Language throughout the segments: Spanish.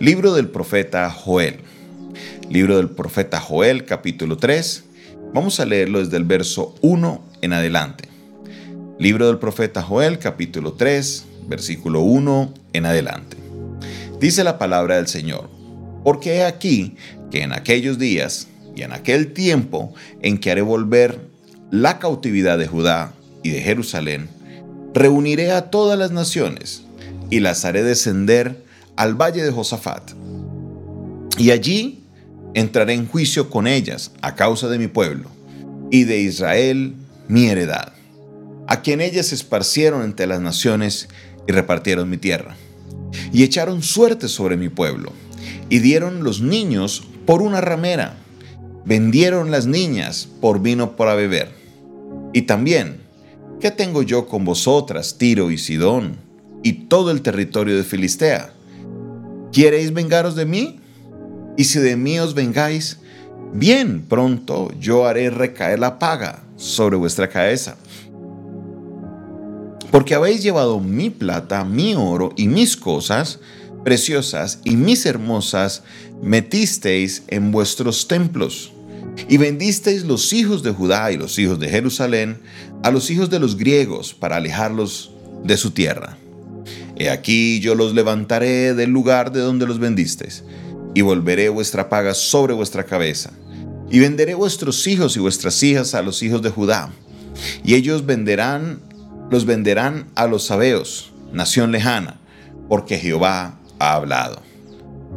Libro del profeta Joel. Libro del profeta Joel, capítulo 3. Vamos a leerlo desde el verso 1 en adelante. Libro del profeta Joel, capítulo 3, versículo 1 en adelante. Dice la palabra del Señor, porque he aquí que en aquellos días y en aquel tiempo en que haré volver la cautividad de Judá y de Jerusalén, reuniré a todas las naciones y las haré descender al valle de Josafat. Y allí entraré en juicio con ellas a causa de mi pueblo y de Israel mi heredad, a quien ellas esparcieron entre las naciones y repartieron mi tierra, y echaron suerte sobre mi pueblo, y dieron los niños por una ramera, vendieron las niñas por vino para beber. Y también, ¿qué tengo yo con vosotras, Tiro y Sidón, y todo el territorio de Filistea? ¿Quiereis vengaros de mí? Y si de mí os vengáis, bien pronto yo haré recaer la paga sobre vuestra cabeza. Porque habéis llevado mi plata, mi oro y mis cosas preciosas y mis hermosas metisteis en vuestros templos. Y vendisteis los hijos de Judá y los hijos de Jerusalén a los hijos de los griegos para alejarlos de su tierra. He aquí yo los levantaré del lugar de donde los vendisteis, y volveré vuestra paga sobre vuestra cabeza, y venderé vuestros hijos y vuestras hijas a los hijos de Judá, y ellos venderán, los venderán a los sabeos, nación lejana, porque Jehová ha hablado.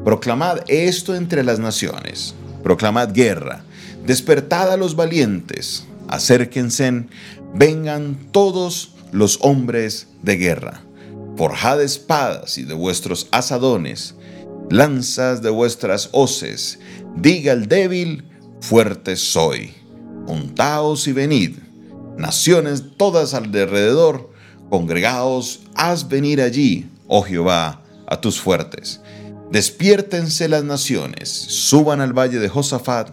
Proclamad esto entre las naciones, proclamad guerra, despertad a los valientes, acérquense, vengan todos los hombres de guerra forjad espadas y de vuestros asadones, lanzas de vuestras hoces, diga el débil, fuerte soy. Juntaos y venid, naciones todas alrededor, congregaos, haz venir allí, oh Jehová, a tus fuertes. Despiértense las naciones, suban al valle de Josafat,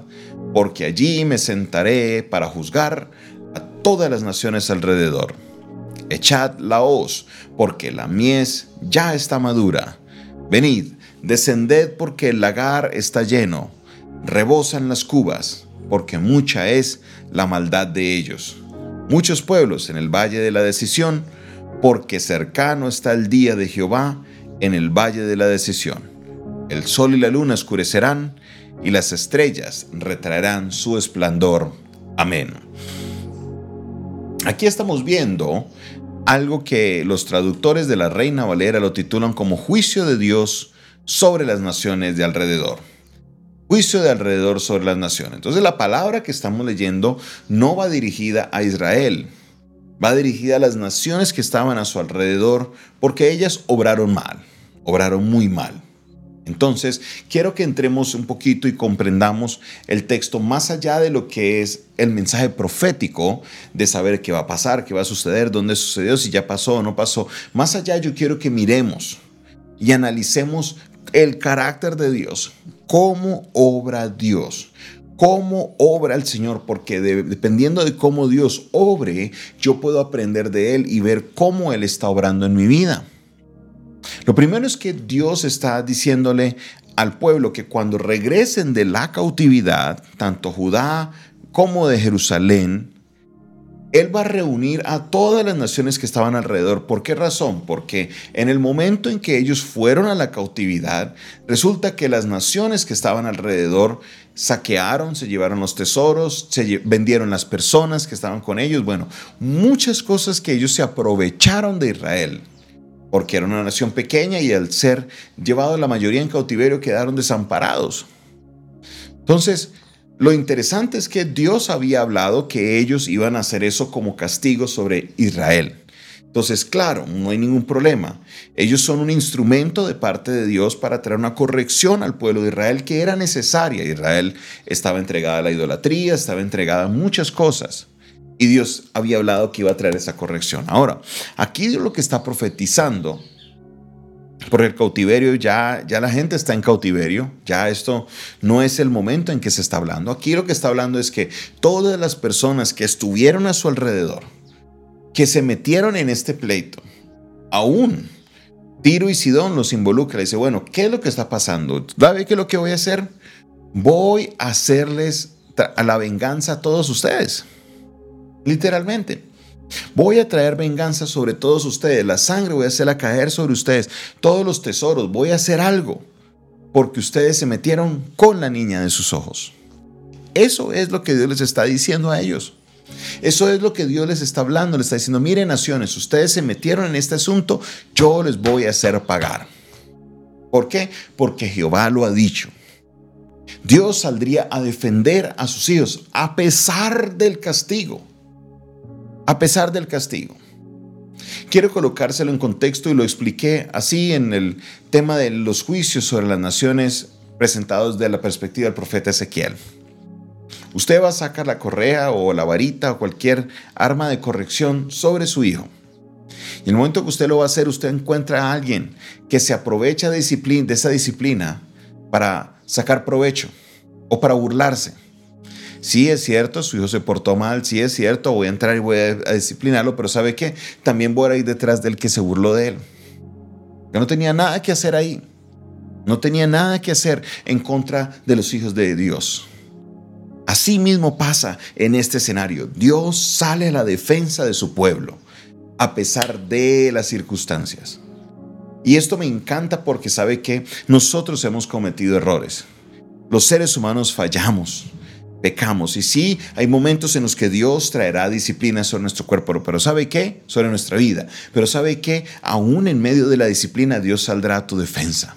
porque allí me sentaré para juzgar a todas las naciones alrededor echad la hoz, porque la mies ya está madura. Venid, descended porque el lagar está lleno, rebosan las cubas, porque mucha es la maldad de ellos. Muchos pueblos en el valle de la decisión, porque cercano está el día de Jehová en el valle de la decisión. El sol y la luna oscurecerán, y las estrellas retraerán su esplendor. Amén. Aquí estamos viendo algo que los traductores de la Reina Valera lo titulan como juicio de Dios sobre las naciones de alrededor. Juicio de alrededor sobre las naciones. Entonces la palabra que estamos leyendo no va dirigida a Israel, va dirigida a las naciones que estaban a su alrededor porque ellas obraron mal, obraron muy mal. Entonces, quiero que entremos un poquito y comprendamos el texto más allá de lo que es el mensaje profético de saber qué va a pasar, qué va a suceder, dónde sucedió, si ya pasó o no pasó. Más allá yo quiero que miremos y analicemos el carácter de Dios, cómo obra Dios, cómo obra el Señor, porque dependiendo de cómo Dios obre, yo puedo aprender de Él y ver cómo Él está obrando en mi vida. Lo primero es que Dios está diciéndole al pueblo que cuando regresen de la cautividad, tanto Judá como de Jerusalén, él va a reunir a todas las naciones que estaban alrededor. ¿Por qué razón? Porque en el momento en que ellos fueron a la cautividad, resulta que las naciones que estaban alrededor saquearon, se llevaron los tesoros, se vendieron las personas que estaban con ellos. Bueno, muchas cosas que ellos se aprovecharon de Israel porque era una nación pequeña y al ser llevado la mayoría en cautiverio quedaron desamparados. Entonces, lo interesante es que Dios había hablado que ellos iban a hacer eso como castigo sobre Israel. Entonces, claro, no hay ningún problema. Ellos son un instrumento de parte de Dios para traer una corrección al pueblo de Israel que era necesaria. Israel estaba entregada a la idolatría, estaba entregada a muchas cosas. Y Dios había hablado que iba a traer esa corrección. Ahora, aquí Dios lo que está profetizando, porque el cautiverio ya, ya la gente está en cautiverio, ya esto no es el momento en que se está hablando. Aquí lo que está hablando es que todas las personas que estuvieron a su alrededor, que se metieron en este pleito, aún Tiro y Sidón los involucra. dice, bueno, ¿qué es lo que está pasando? ¿Sabe qué es lo que voy a hacer? Voy a hacerles a la venganza a todos ustedes. Literalmente. Voy a traer venganza sobre todos ustedes. La sangre voy a hacerla caer sobre ustedes. Todos los tesoros. Voy a hacer algo. Porque ustedes se metieron con la niña de sus ojos. Eso es lo que Dios les está diciendo a ellos. Eso es lo que Dios les está hablando, les está diciendo, miren naciones, ustedes se metieron en este asunto, yo les voy a hacer pagar. ¿Por qué? Porque Jehová lo ha dicho. Dios saldría a defender a sus hijos a pesar del castigo. A pesar del castigo. Quiero colocárselo en contexto y lo expliqué así en el tema de los juicios sobre las naciones presentados desde la perspectiva del profeta Ezequiel. Usted va a sacar la correa o la varita o cualquier arma de corrección sobre su hijo. Y en el momento que usted lo va a hacer, usted encuentra a alguien que se aprovecha de, de esa disciplina para sacar provecho o para burlarse. Sí es cierto, su hijo se portó mal, sí es cierto, voy a entrar y voy a, disciplinarlo, pero ¿sabe qué? También voy a ir detrás del que se burló de él. Que no tenía nada que hacer ahí. No tenía nada que hacer en contra de los hijos de Dios. Así mismo pasa en este escenario. Dios sale a la defensa de su pueblo, a pesar de las circunstancias. Y esto me encanta porque sabe que nosotros hemos cometido errores. Los seres humanos fallamos, pecamos. Y sí, hay momentos en los que Dios traerá disciplina sobre nuestro cuerpo, pero ¿sabe qué? Sobre nuestra vida. Pero ¿sabe qué? Aún en medio de la disciplina, Dios saldrá a tu defensa.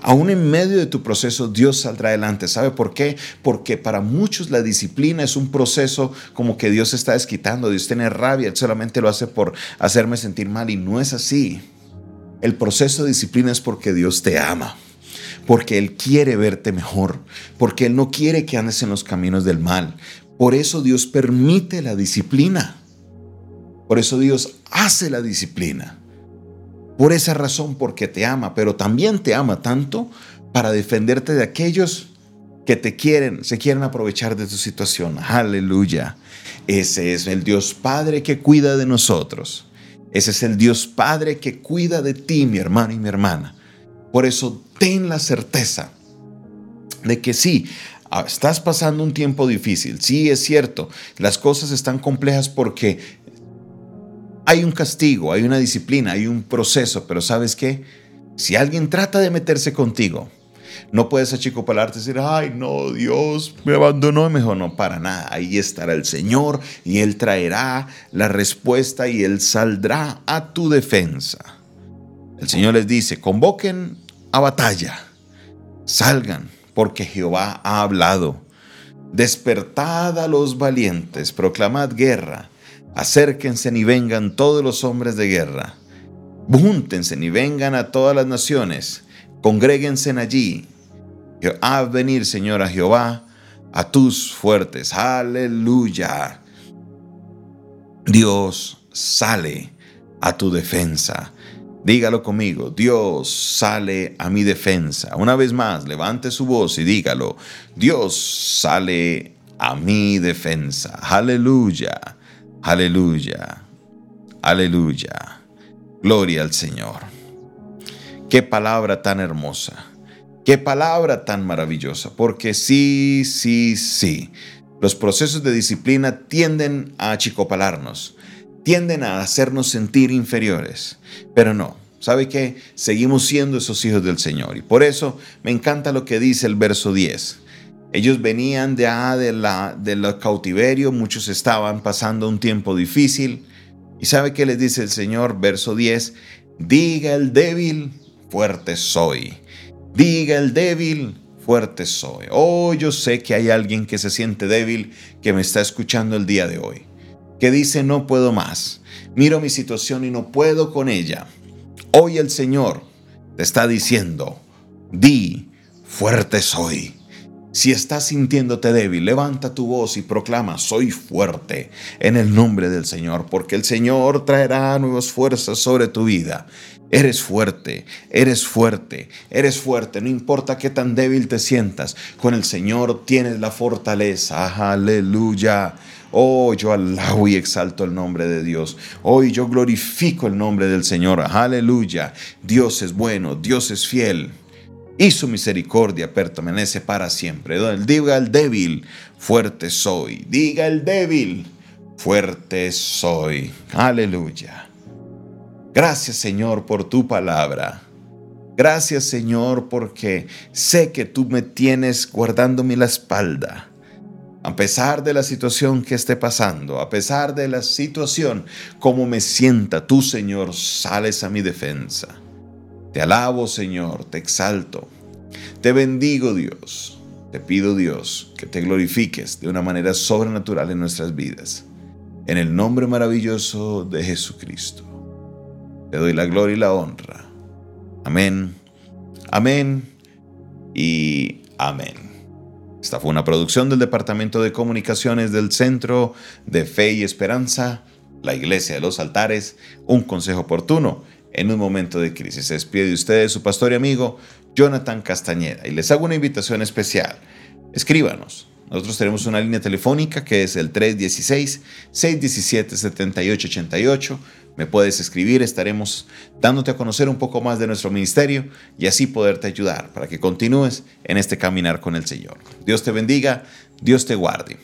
Aún en medio de tu proceso, Dios saldrá adelante. ¿Sabe por qué? Porque para muchos la disciplina es un proceso como que Dios está desquitando, Dios tiene rabia, Él solamente lo hace por hacerme sentir mal y no es así. El proceso de disciplina es porque Dios te ama porque Él quiere verte mejor, porque Él no quiere que andes en los caminos del mal. Por eso Dios permite la disciplina. Por eso Dios hace la disciplina. Por esa razón, porque te ama, pero también te ama tanto para defenderte de aquellos que te quieren, se quieren aprovechar de tu situación. Aleluya. Ese es el Dios Padre que cuida de nosotros. Ese es el Dios Padre que cuida de ti, mi hermano y mi hermana. Por eso ten la certeza de que sí, ah, estás pasando un tiempo difícil. Sí, es cierto, las cosas están complejas porque hay un castigo, hay una disciplina, hay un proceso, pero ¿sabes qué? Si alguien trata de meterse contigo, no puedes achicopalarte y decir, ay, no, Dios me abandonó. Mejor no, para nada. Ahí estará el Señor y Él traerá la respuesta y Él saldrá a tu defensa. El Señor les dice, convoquen a batalla, salgan, porque Jehová ha hablado. Despertad a los valientes, proclamad guerra Acérquense y vengan todos los hombres de guerra. Júntense y vengan a todas las naciones. Congréguense allí. Haz venir, Señor, a Jehová, a tus fuertes. Aleluya. Dios sale a tu defensa. Dígalo conmigo, Dios sale a mi defensa. Una vez más, levante su voz y dígalo, Dios sale a mi defensa. Aleluya. Aleluya, aleluya. Gloria al Señor. Qué palabra tan hermosa. Qué palabra tan maravillosa. Porque sí, sí, sí. Los procesos de disciplina tienden a achicopalarnos, tienden a hacernos sentir inferiores. Pero no, ¿sabe qué? Seguimos siendo esos hijos del Señor. Y por eso me encanta lo que dice el verso 10. Ellos venían de, ah, de la, del cautiverio, muchos estaban pasando un tiempo difícil. ¿Y sabe qué les dice el Señor? Verso 10, diga el débil, fuerte soy. Diga el débil, fuerte soy. Oh, yo sé que hay alguien que se siente débil que me está escuchando el día de hoy, que dice no puedo más. Miro mi situación y no puedo con ella. Hoy el Señor te está diciendo, di, fuerte soy. Si estás sintiéndote débil, levanta tu voz y proclama, soy fuerte en el nombre del Señor, porque el Señor traerá nuevas fuerzas sobre tu vida. Eres fuerte, eres fuerte, eres fuerte. No importa qué tan débil te sientas, con el Señor tienes la fortaleza. Aleluya. Oh, yo alabo y exalto el nombre de Dios. Hoy yo glorifico el nombre del Señor. Aleluya. Dios es bueno, Dios es fiel. Y su misericordia permanece para siempre. Diga el débil, fuerte soy. Diga el débil, fuerte soy. Aleluya. Gracias Señor por tu palabra. Gracias Señor porque sé que tú me tienes guardándome la espalda. A pesar de la situación que esté pasando, a pesar de la situación, como me sienta, tú Señor sales a mi defensa. Te alabo Señor, te exalto. Te bendigo Dios. Te pido Dios que te glorifiques de una manera sobrenatural en nuestras vidas. En el nombre maravilloso de Jesucristo. Te doy la gloria y la honra. Amén, amén y amén. Esta fue una producción del Departamento de Comunicaciones del Centro de Fe y Esperanza, la Iglesia de los Altares, un consejo oportuno en un momento de crisis. Se despide de ustedes su pastor y amigo Jonathan Castañeda y les hago una invitación especial. Escríbanos. Nosotros tenemos una línea telefónica que es el 316-617-7888 me puedes escribir, estaremos dándote a conocer un poco más de nuestro ministerio y así poderte ayudar para que continúes en este caminar con el Señor. Dios te bendiga, Dios te guarde.